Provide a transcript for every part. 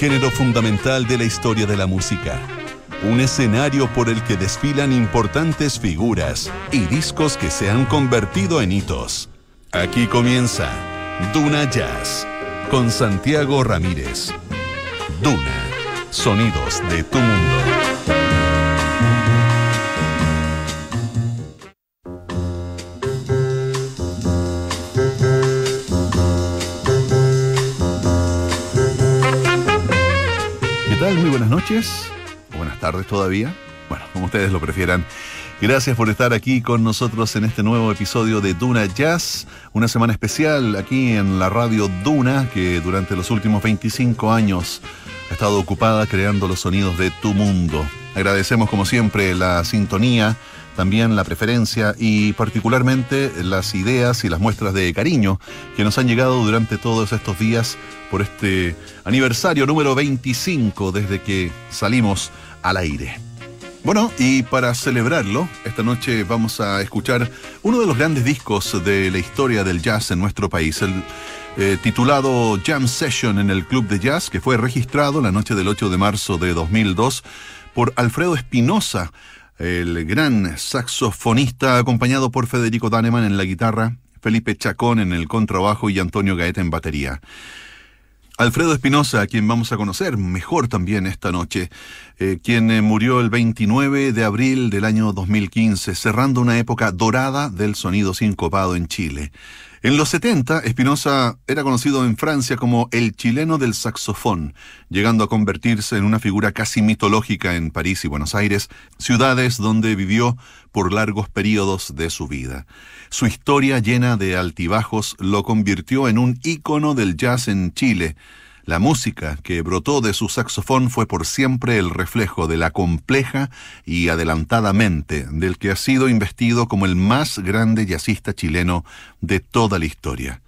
género fundamental de la historia de la música. Un escenario por el que desfilan importantes figuras y discos que se han convertido en hitos. Aquí comienza Duna Jazz con Santiago Ramírez. Duna, sonidos de tu mundo. Buenas tardes todavía, bueno, como ustedes lo prefieran. Gracias por estar aquí con nosotros en este nuevo episodio de Duna Jazz, una semana especial aquí en la radio Duna, que durante los últimos 25 años ha estado ocupada creando los sonidos de tu mundo. Agradecemos como siempre la sintonía, también la preferencia y particularmente las ideas y las muestras de cariño que nos han llegado durante todos estos días por este aniversario número 25 desde que salimos al aire. Bueno, y para celebrarlo, esta noche vamos a escuchar uno de los grandes discos de la historia del jazz en nuestro país, el eh, titulado Jam Session en el Club de Jazz, que fue registrado la noche del 8 de marzo de 2002 por Alfredo Espinosa, el gran saxofonista, acompañado por Federico Daneman en la guitarra, Felipe Chacón en el contrabajo y Antonio Gaeta en batería. Alfredo Espinosa, a quien vamos a conocer mejor también esta noche, eh, quien eh, murió el 29 de abril del año 2015, cerrando una época dorada del sonido sincopado en Chile. En los 70, Espinosa era conocido en Francia como el chileno del saxofón, llegando a convertirse en una figura casi mitológica en París y Buenos Aires, ciudades donde vivió por largos periodos de su vida. Su historia llena de altibajos lo convirtió en un ícono del jazz en Chile, la música que brotó de su saxofón fue por siempre el reflejo de la compleja y adelantada mente del que ha sido investido como el más grande jazzista chileno de toda la historia.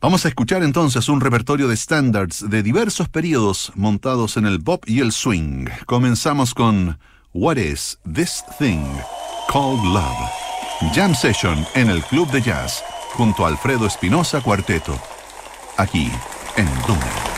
Vamos a escuchar entonces un repertorio de standards de diversos periodos montados en el bop y el swing. Comenzamos con What is this thing called love? Jam Session en el Club de Jazz junto a Alfredo Espinosa Cuarteto. Aquí en Duna.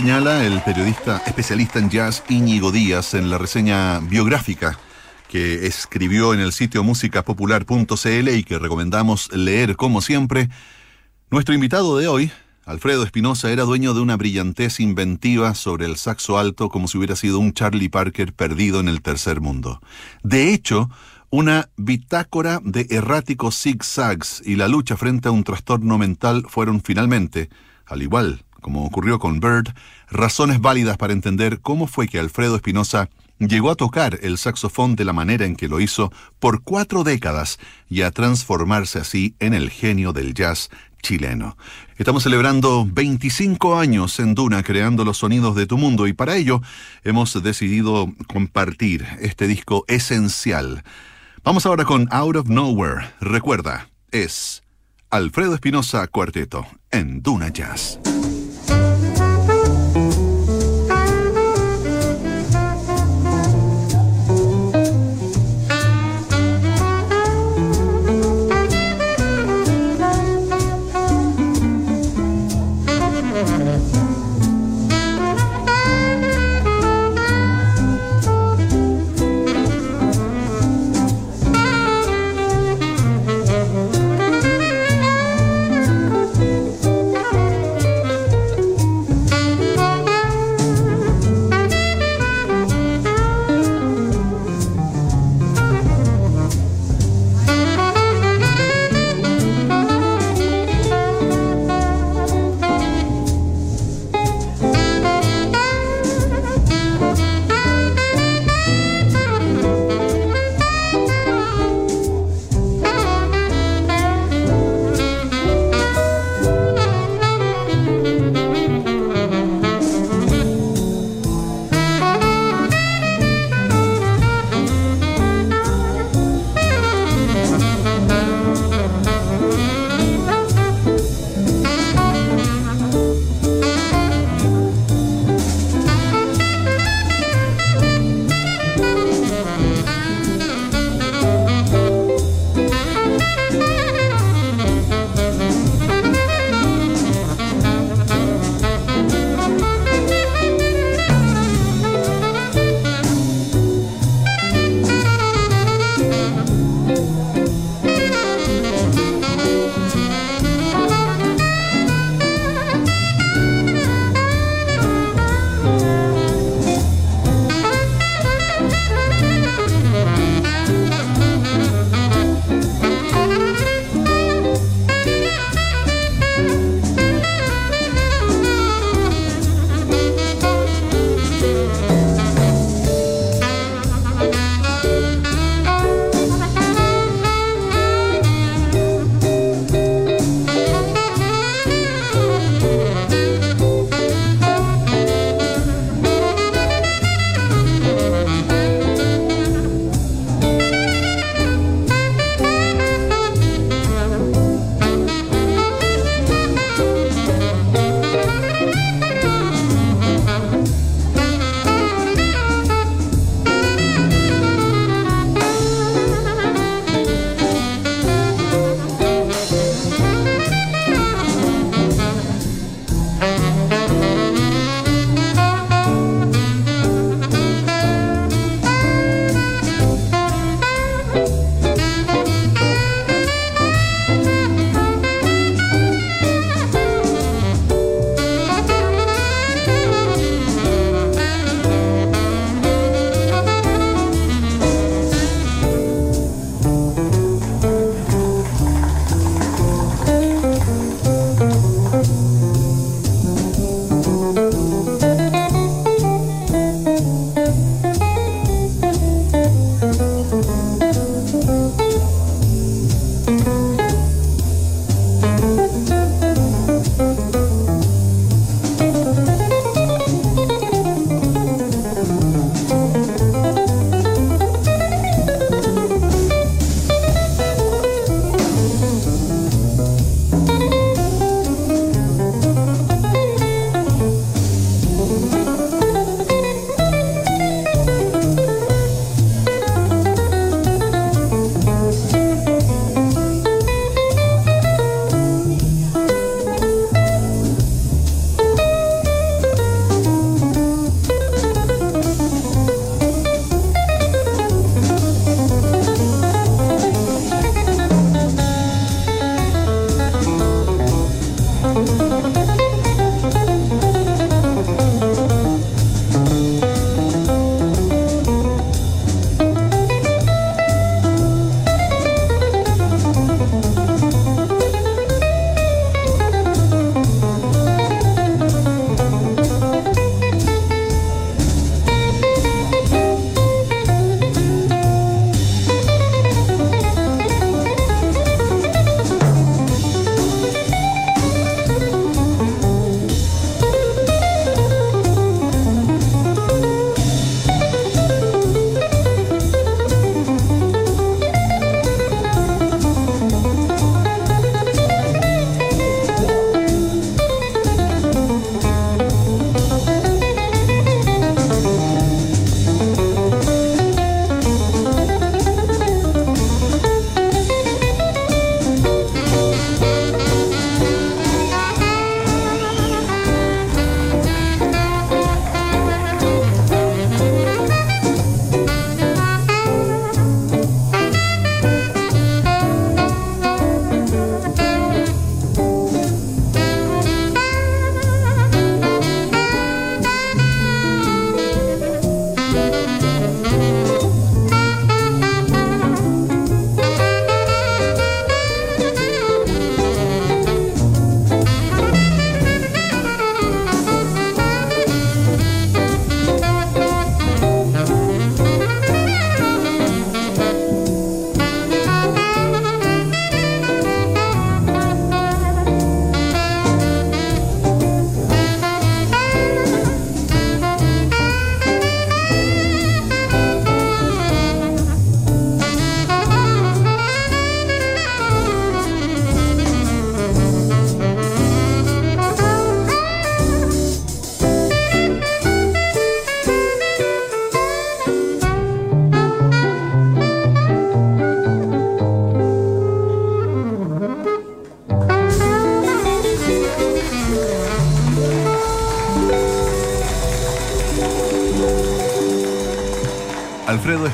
Señala el periodista especialista en jazz Íñigo Díaz en la reseña biográfica que escribió en el sitio musicapopular.cl y que recomendamos leer como siempre, nuestro invitado de hoy, Alfredo Espinosa, era dueño de una brillantez inventiva sobre el saxo alto como si hubiera sido un Charlie Parker perdido en el tercer mundo. De hecho, una bitácora de erráticos zigzags y la lucha frente a un trastorno mental fueron finalmente, al igual como ocurrió con Bird, razones válidas para entender cómo fue que Alfredo Espinosa llegó a tocar el saxofón de la manera en que lo hizo por cuatro décadas y a transformarse así en el genio del jazz chileno. Estamos celebrando 25 años en Duna creando los sonidos de tu mundo y para ello hemos decidido compartir este disco esencial. Vamos ahora con Out of Nowhere. Recuerda, es Alfredo Espinosa Cuarteto en Duna Jazz.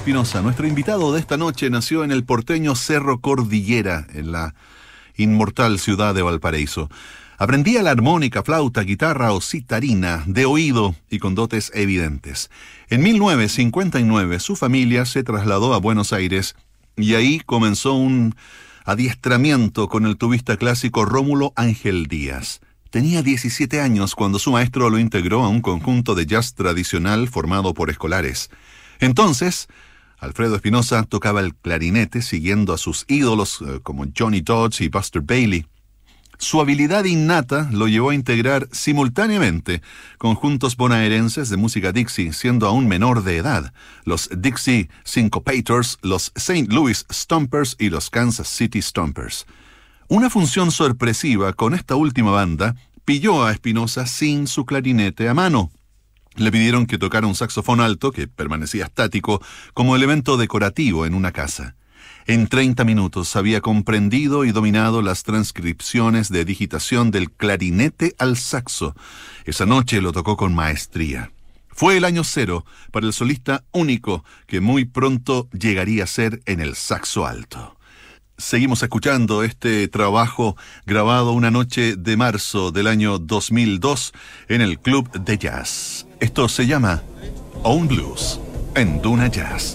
Espinosa, nuestro invitado de esta noche, nació en el porteño Cerro Cordillera, en la inmortal ciudad de Valparaíso. Aprendía la armónica, flauta, guitarra o citarina de oído y con dotes evidentes. En 1959 su familia se trasladó a Buenos Aires y ahí comenzó un adiestramiento con el tubista clásico Rómulo Ángel Díaz. Tenía 17 años cuando su maestro lo integró a un conjunto de jazz tradicional formado por escolares. Entonces, Alfredo Espinosa tocaba el clarinete siguiendo a sus ídolos eh, como Johnny Dodge y Buster Bailey. Su habilidad innata lo llevó a integrar simultáneamente conjuntos bonaerenses de música Dixie, siendo aún menor de edad, los Dixie Syncopators, los St. Louis Stompers y los Kansas City Stompers. Una función sorpresiva con esta última banda pilló a Espinosa sin su clarinete a mano. Le pidieron que tocara un saxofón alto, que permanecía estático, como elemento decorativo en una casa. En 30 minutos había comprendido y dominado las transcripciones de digitación del clarinete al saxo. Esa noche lo tocó con maestría. Fue el año cero para el solista único que muy pronto llegaría a ser en el saxo alto. Seguimos escuchando este trabajo grabado una noche de marzo del año 2002 en el Club de Jazz. Esto se llama Own Blues en Duna Jazz.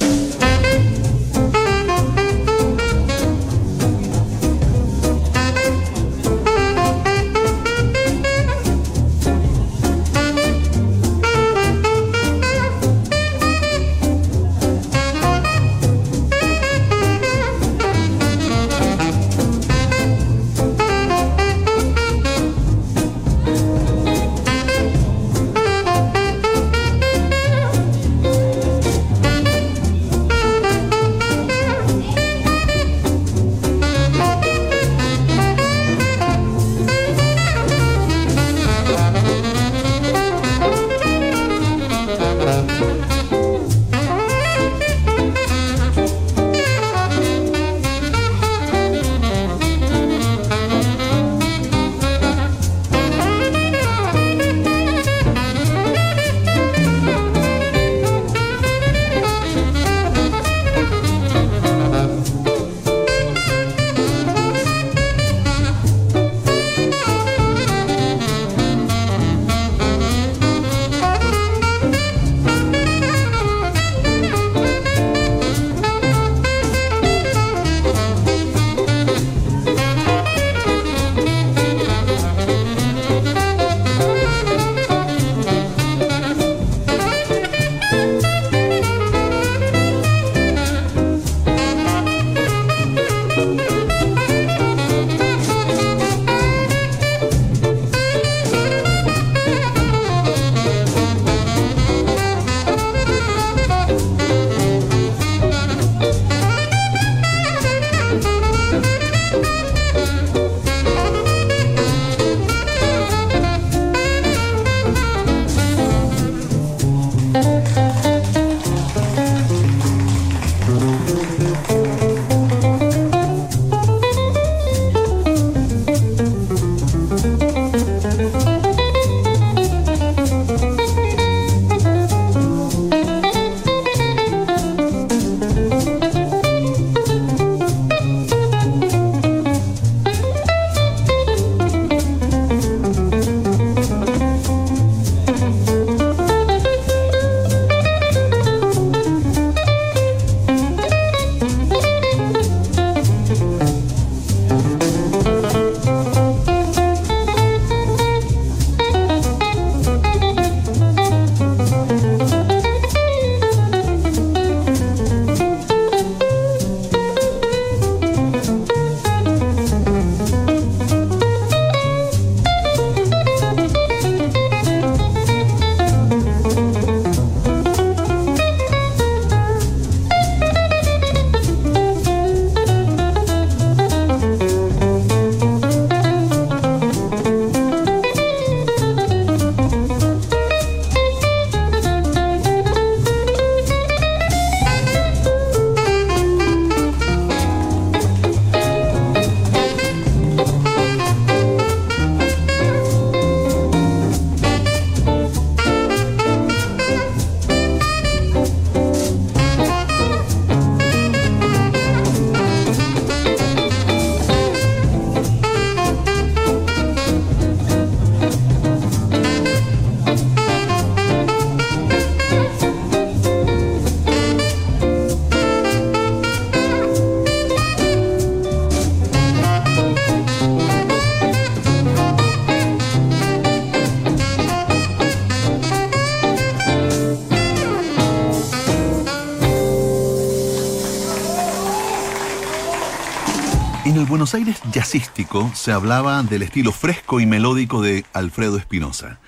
Buenos Aires jazzístico se hablaba del estilo fresco y melódico de Alfredo Espinosa.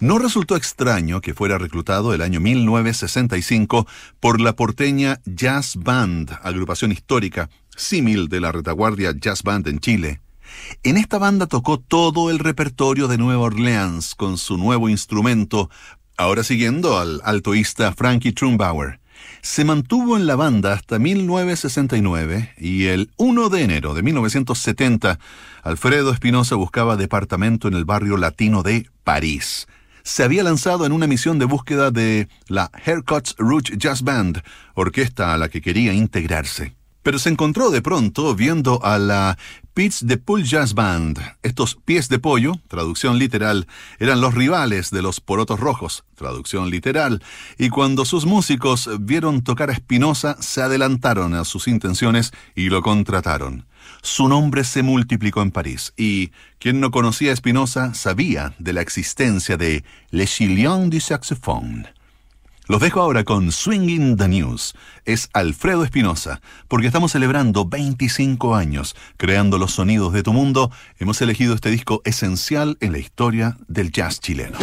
No resultó extraño que fuera reclutado el año 1965 por la porteña Jazz Band, agrupación histórica, símil de la retaguardia Jazz Band en Chile. En esta banda tocó todo el repertorio de Nueva Orleans con su nuevo instrumento, ahora siguiendo al altoísta Frankie Trumbauer se mantuvo en la banda hasta 1969 y el 1 de enero de 1970 Alfredo Espinosa buscaba departamento en el barrio latino de París. Se había lanzado en una misión de búsqueda de la Haircuts Rouge Jazz Band, orquesta a la que quería integrarse. Pero se encontró de pronto viendo a la Pits de Pool Jazz Band. Estos pies de pollo, traducción literal, eran los rivales de los porotos rojos, traducción literal, y cuando sus músicos vieron tocar a Espinosa, se adelantaron a sus intenciones y lo contrataron. Su nombre se multiplicó en París, y quien no conocía a Espinosa sabía de la existencia de Le Chilion du Saxophone. Los dejo ahora con Swinging the News. Es Alfredo Espinosa, porque estamos celebrando 25 años creando los sonidos de tu mundo. Hemos elegido este disco esencial en la historia del jazz chileno.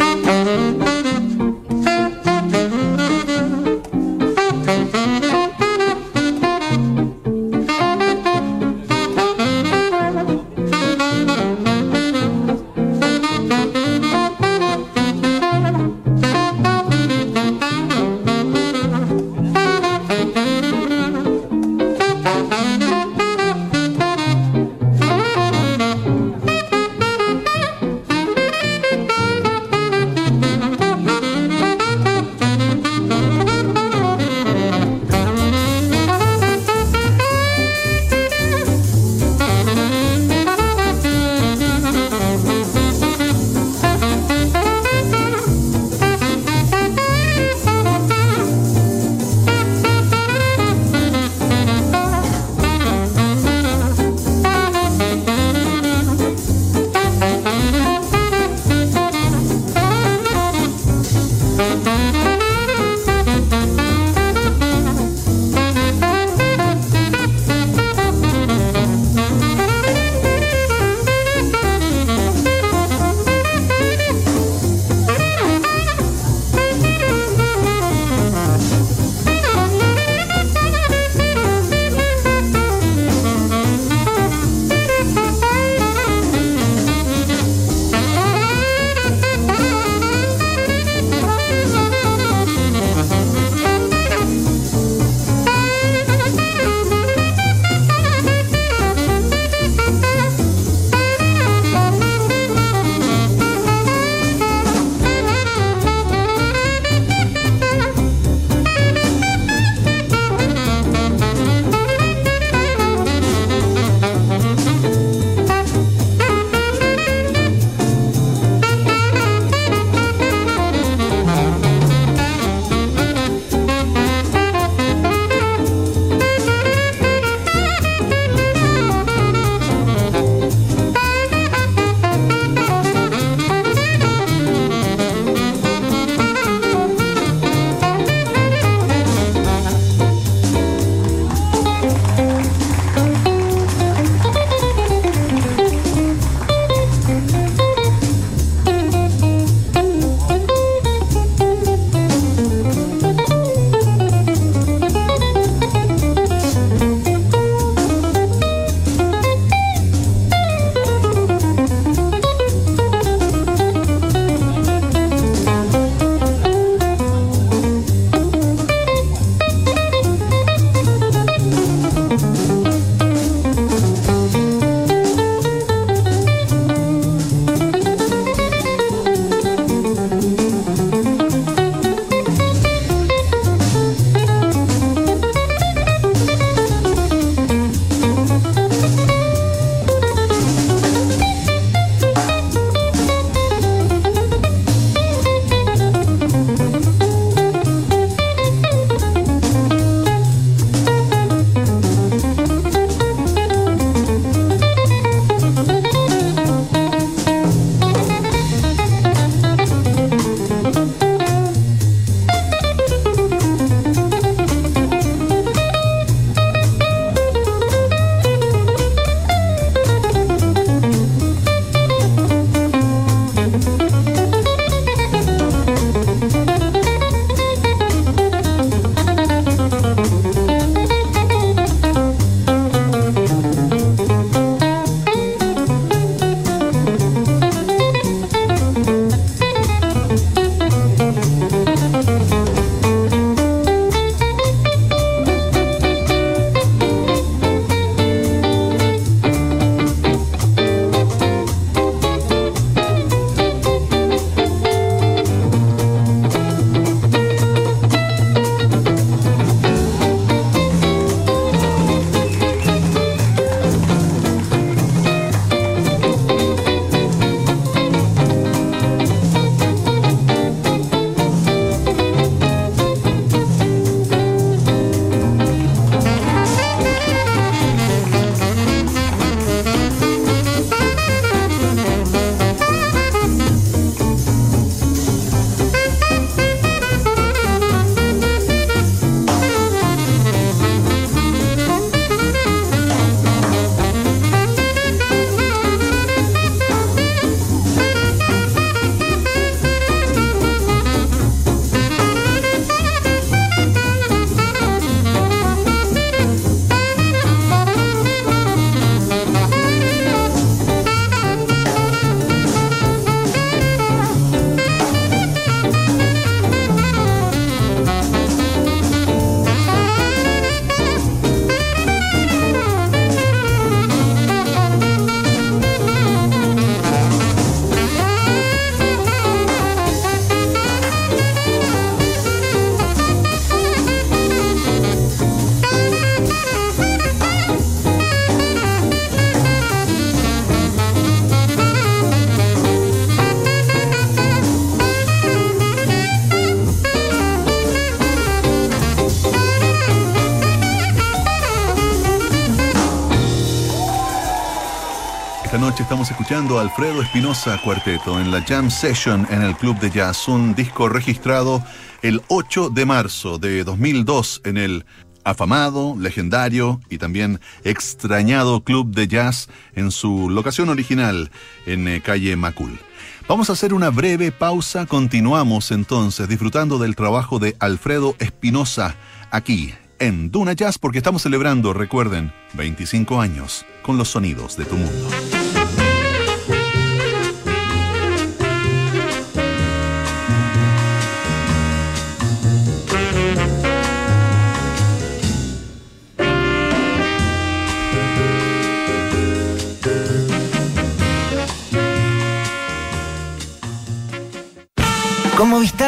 Estamos escuchando Alfredo Espinosa Cuarteto en la Jam Session en el Club de Jazz, un disco registrado el 8 de marzo de 2002 en el afamado, legendario y también extrañado Club de Jazz en su locación original en eh, calle Macul. Vamos a hacer una breve pausa, continuamos entonces disfrutando del trabajo de Alfredo Espinosa aquí en Duna Jazz porque estamos celebrando, recuerden, 25 años con los sonidos de tu mundo.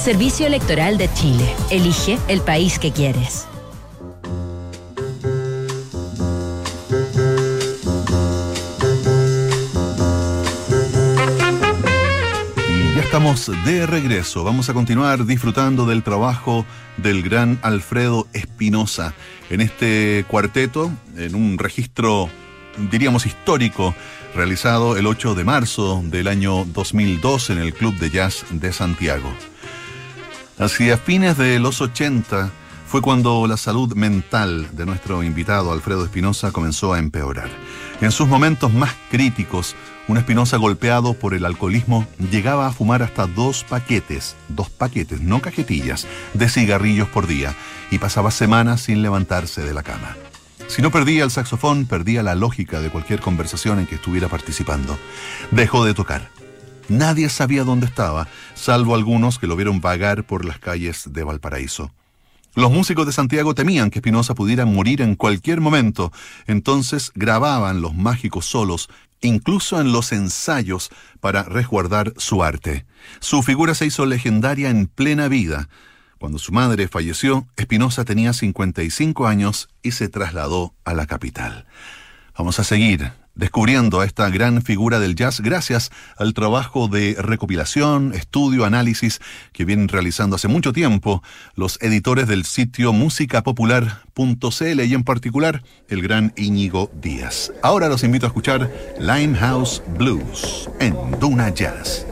Servicio Electoral de Chile. Elige el país que quieres. Ya estamos de regreso. Vamos a continuar disfrutando del trabajo del gran Alfredo Espinosa en este cuarteto, en un registro, diríamos, histórico realizado el 8 de marzo del año 2002 en el Club de Jazz de Santiago. Hacia fines de los 80 fue cuando la salud mental de nuestro invitado Alfredo Espinosa comenzó a empeorar. En sus momentos más críticos, un Espinosa golpeado por el alcoholismo llegaba a fumar hasta dos paquetes, dos paquetes, no cajetillas, de cigarrillos por día y pasaba semanas sin levantarse de la cama. Si no perdía el saxofón, perdía la lógica de cualquier conversación en que estuviera participando. Dejó de tocar Nadie sabía dónde estaba, salvo algunos que lo vieron vagar por las calles de Valparaíso. Los músicos de Santiago temían que Espinosa pudiera morir en cualquier momento, entonces grababan los mágicos solos, incluso en los ensayos, para resguardar su arte. Su figura se hizo legendaria en plena vida. Cuando su madre falleció, Espinosa tenía 55 años y se trasladó a la capital. Vamos a seguir descubriendo a esta gran figura del jazz gracias al trabajo de recopilación, estudio, análisis que vienen realizando hace mucho tiempo los editores del sitio musicapopular.cl y en particular el gran Íñigo Díaz. Ahora los invito a escuchar Limehouse Blues en Duna Jazz.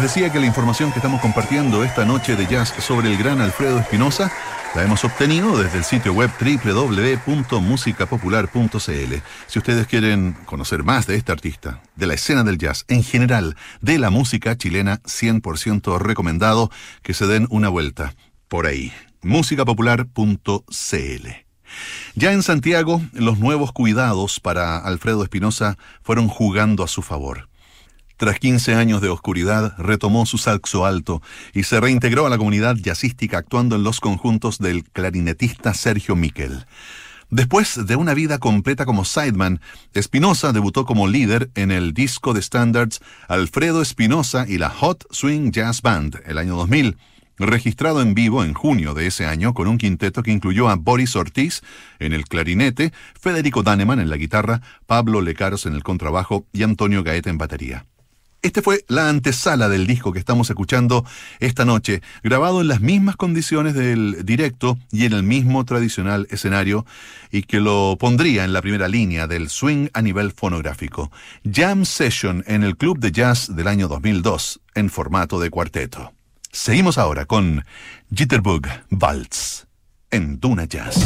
Decía que la información que estamos compartiendo esta noche de jazz sobre el gran Alfredo Espinosa la hemos obtenido desde el sitio web www.musicapopular.cl. Si ustedes quieren conocer más de este artista, de la escena del jazz, en general, de la música chilena, 100% recomendado que se den una vuelta por ahí. musicapopular.cl. Ya en Santiago, los nuevos cuidados para Alfredo Espinosa fueron jugando a su favor. Tras 15 años de oscuridad, retomó su saxo alto y se reintegró a la comunidad jazzística actuando en los conjuntos del clarinetista Sergio Miquel. Después de una vida completa como sideman, Espinosa debutó como líder en el disco de standards Alfredo Espinosa y la Hot Swing Jazz Band el año 2000, registrado en vivo en junio de ese año con un quinteto que incluyó a Boris Ortiz en el clarinete, Federico Daneman en la guitarra, Pablo Lecaros en el contrabajo y Antonio Gaeta en batería. Este fue la antesala del disco que estamos escuchando esta noche, grabado en las mismas condiciones del directo y en el mismo tradicional escenario, y que lo pondría en la primera línea del swing a nivel fonográfico. Jam Session en el Club de Jazz del año 2002, en formato de cuarteto. Seguimos ahora con Jitterbug Waltz en Duna Jazz.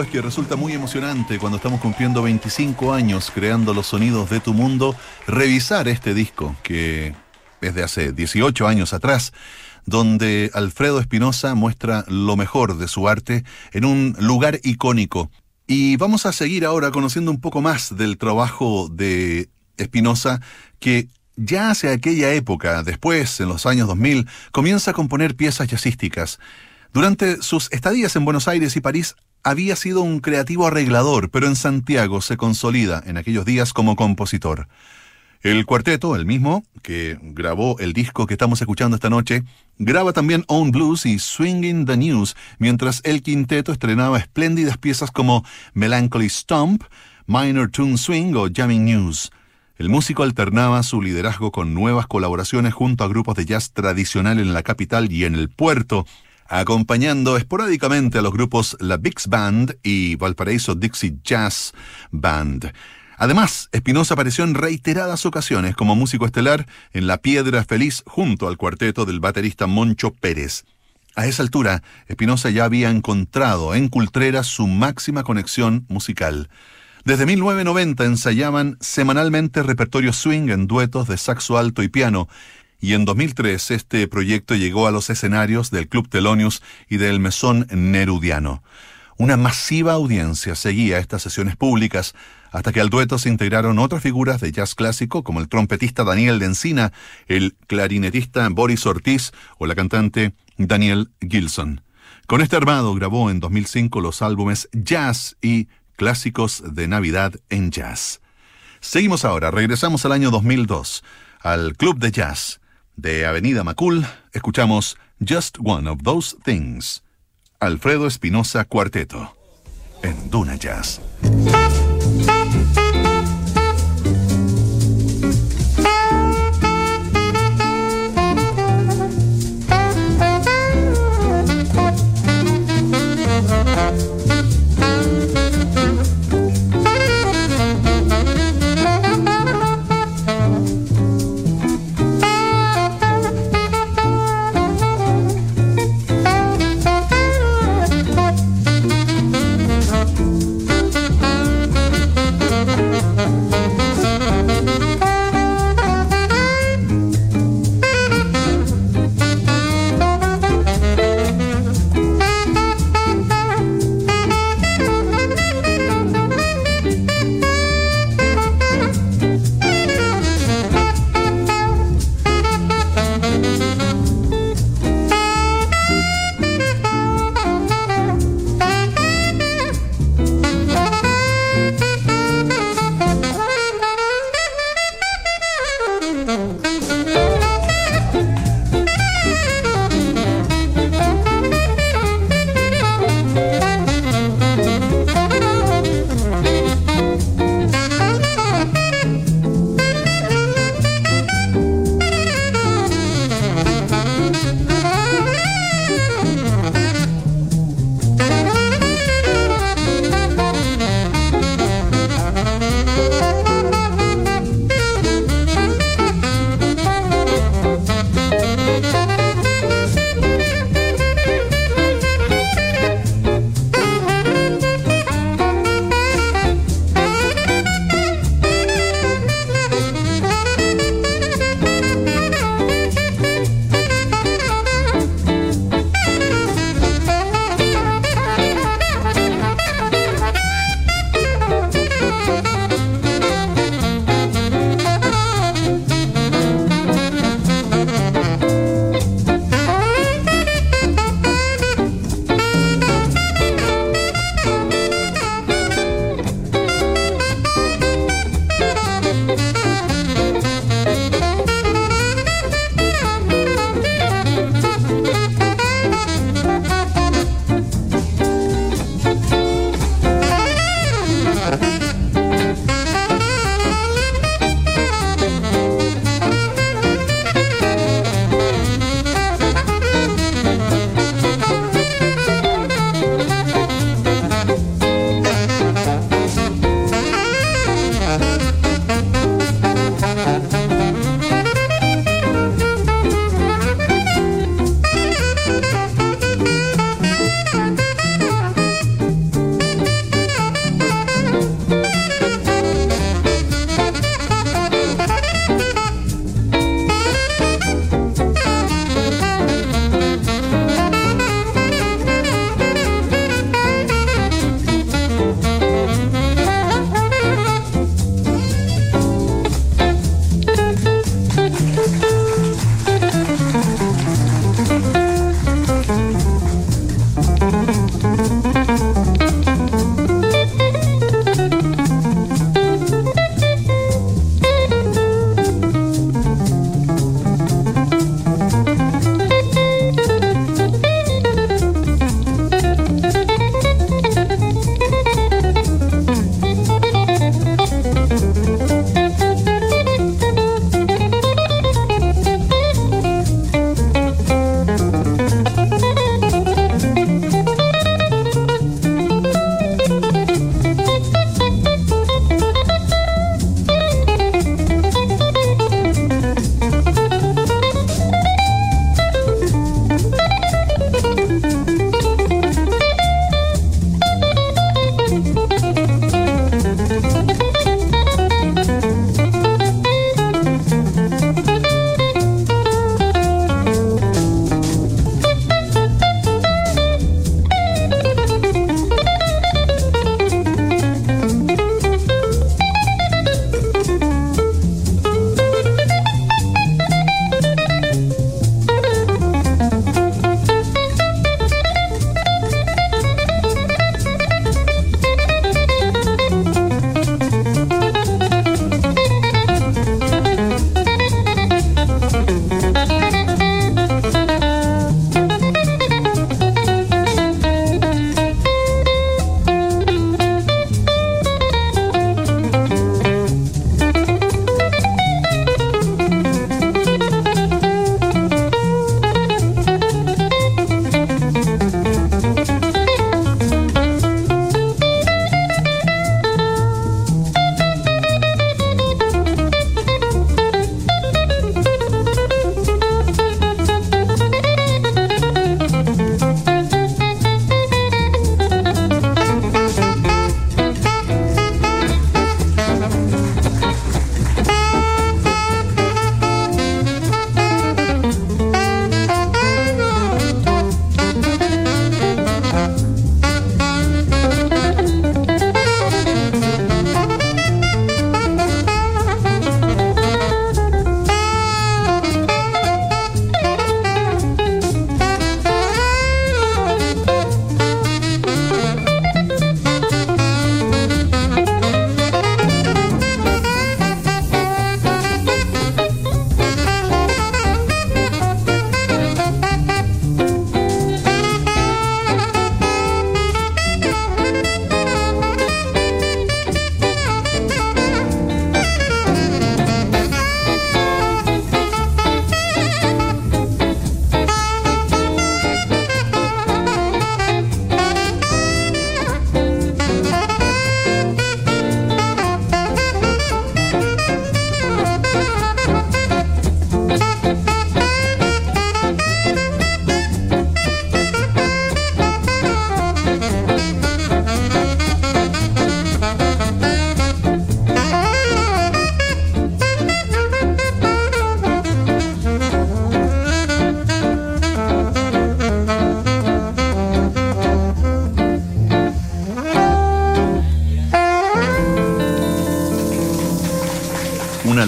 Es que resulta muy emocionante cuando estamos cumpliendo 25 años creando los sonidos de tu mundo, revisar este disco que es de hace 18 años atrás, donde Alfredo Espinosa muestra lo mejor de su arte en un lugar icónico. Y vamos a seguir ahora conociendo un poco más del trabajo de Espinosa que ya hace aquella época, después, en los años 2000, comienza a componer piezas jazzísticas. Durante sus estadías en Buenos Aires y París había sido un creativo arreglador, pero en Santiago se consolida en aquellos días como compositor. El cuarteto, el mismo, que grabó el disco que estamos escuchando esta noche, graba también Own Blues y Swinging the News, mientras el quinteto estrenaba espléndidas piezas como Melancholy Stomp, Minor Tune Swing o Jamming News. El músico alternaba su liderazgo con nuevas colaboraciones junto a grupos de jazz tradicional en la capital y en el puerto, acompañando esporádicamente a los grupos La Bix Band y Valparaíso Dixie Jazz Band. Además, Espinosa apareció en reiteradas ocasiones como músico estelar en La Piedra Feliz junto al cuarteto del baterista Moncho Pérez. A esa altura, Espinosa ya había encontrado en Cultrera su máxima conexión musical. Desde 1990 ensayaban semanalmente repertorio swing en duetos de saxo alto y piano, y en 2003 este proyecto llegó a los escenarios del Club Telonius y del Mesón Nerudiano. Una masiva audiencia seguía estas sesiones públicas, hasta que al dueto se integraron otras figuras de jazz clásico como el trompetista Daniel de el clarinetista Boris Ortiz o la cantante Daniel Gilson. Con este armado grabó en 2005 los álbumes Jazz y Clásicos de Navidad en Jazz. Seguimos ahora, regresamos al año 2002, al Club de Jazz de Avenida Macul, escuchamos Just One of Those Things. Alfredo Espinosa Cuarteto, en Duna Jazz.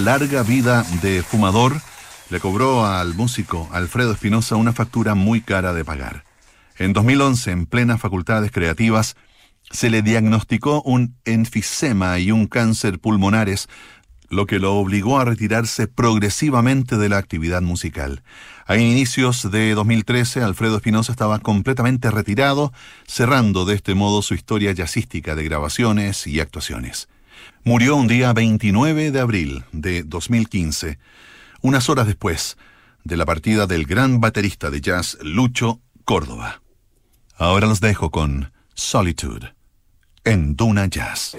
Larga vida de fumador le cobró al músico Alfredo Espinosa una factura muy cara de pagar. En 2011, en plenas facultades creativas, se le diagnosticó un enfisema y un cáncer pulmonares, lo que lo obligó a retirarse progresivamente de la actividad musical. A inicios de 2013, Alfredo Espinosa estaba completamente retirado, cerrando de este modo su historia jazzística de grabaciones y actuaciones. Murió un día 29 de abril de 2015, unas horas después de la partida del gran baterista de jazz Lucho Córdoba. Ahora los dejo con Solitude en Duna Jazz.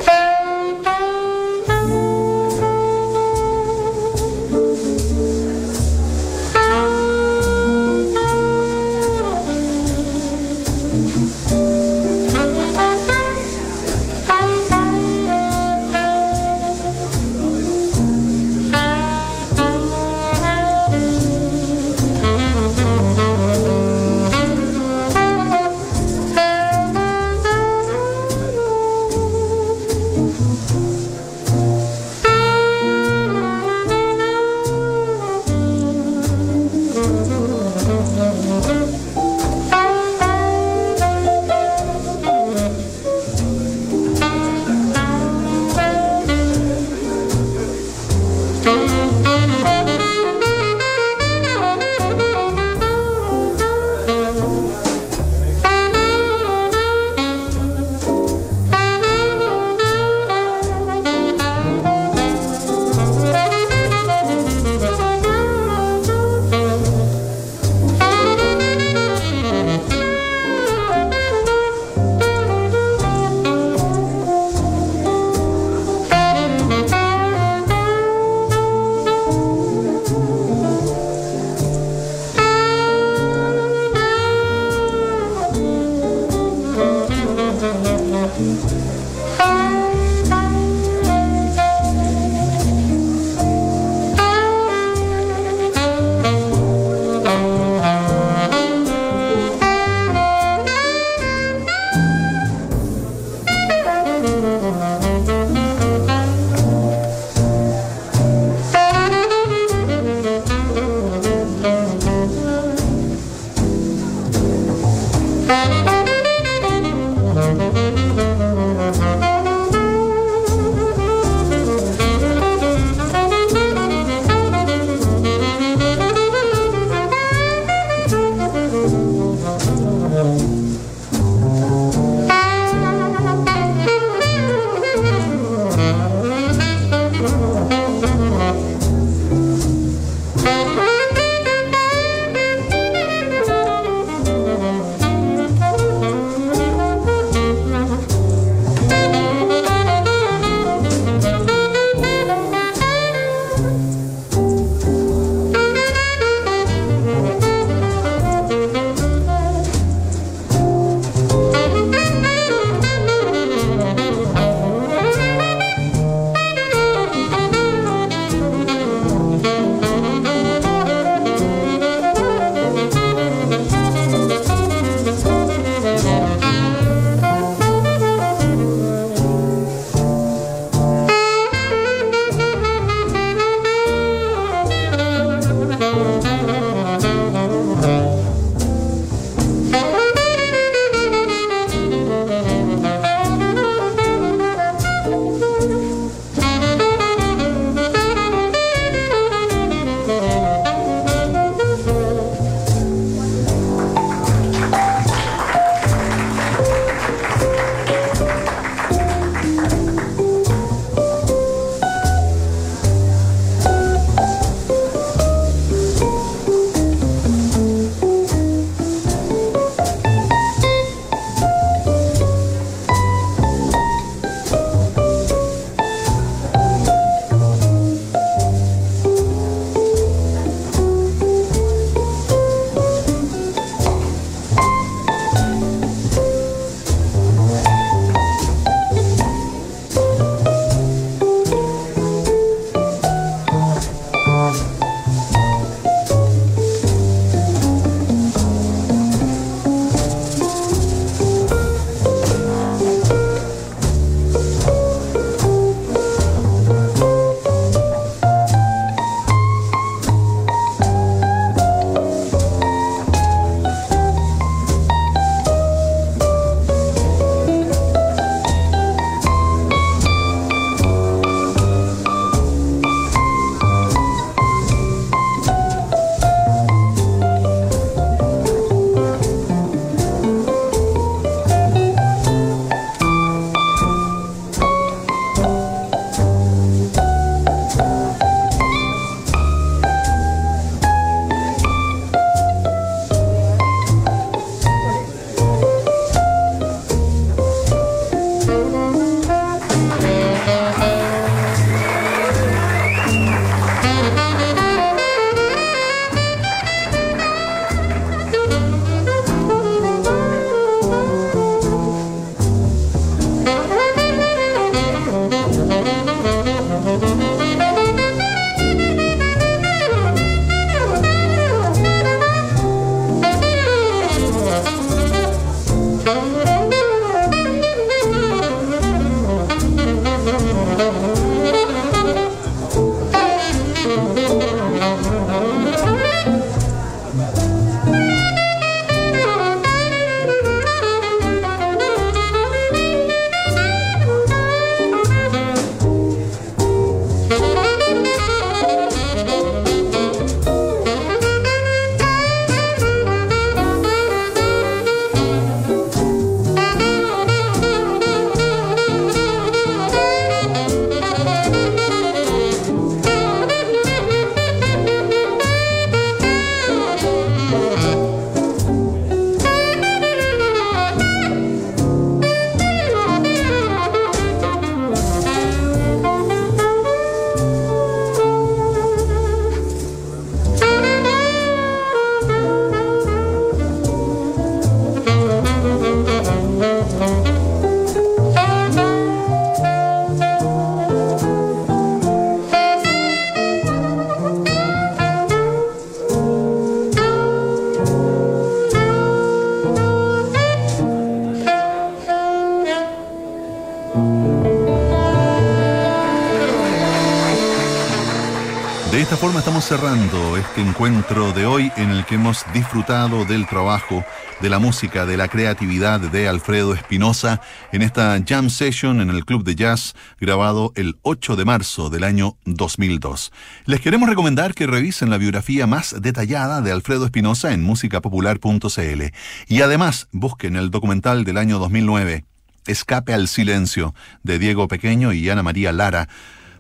Cerrando este encuentro de hoy en el que hemos disfrutado del trabajo, de la música, de la creatividad de Alfredo Espinosa en esta jam session en el Club de Jazz grabado el 8 de marzo del año 2002. Les queremos recomendar que revisen la biografía más detallada de Alfredo Espinosa en musicapopular.cl y además busquen el documental del año 2009 Escape al Silencio de Diego Pequeño y Ana María Lara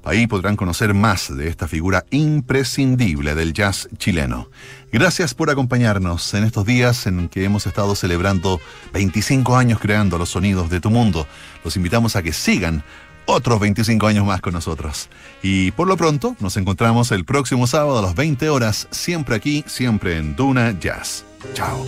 Ahí podrán conocer más de esta figura imprescindible del jazz chileno. Gracias por acompañarnos en estos días en que hemos estado celebrando 25 años creando los sonidos de tu mundo. Los invitamos a que sigan otros 25 años más con nosotros. Y por lo pronto nos encontramos el próximo sábado a las 20 horas, siempre aquí, siempre en Duna Jazz. Chao.